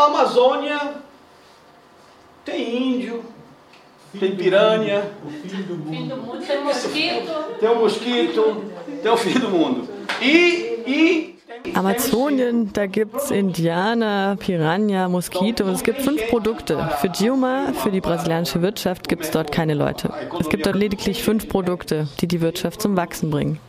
A Amazônia tem índio, tem piranha, Fim do mundo tem um mosquito. tem um mosquito, tem o fim do mundo. E, e Amazonien, da gibt es Indianer, Piranha, Moskitos. Es gibt fünf Produkte. Für Dilma, für die brasilianische Wirtschaft, gibt es dort keine Leute. Es gibt dort lediglich fünf Produkte, die die Wirtschaft zum Wachsen bringen.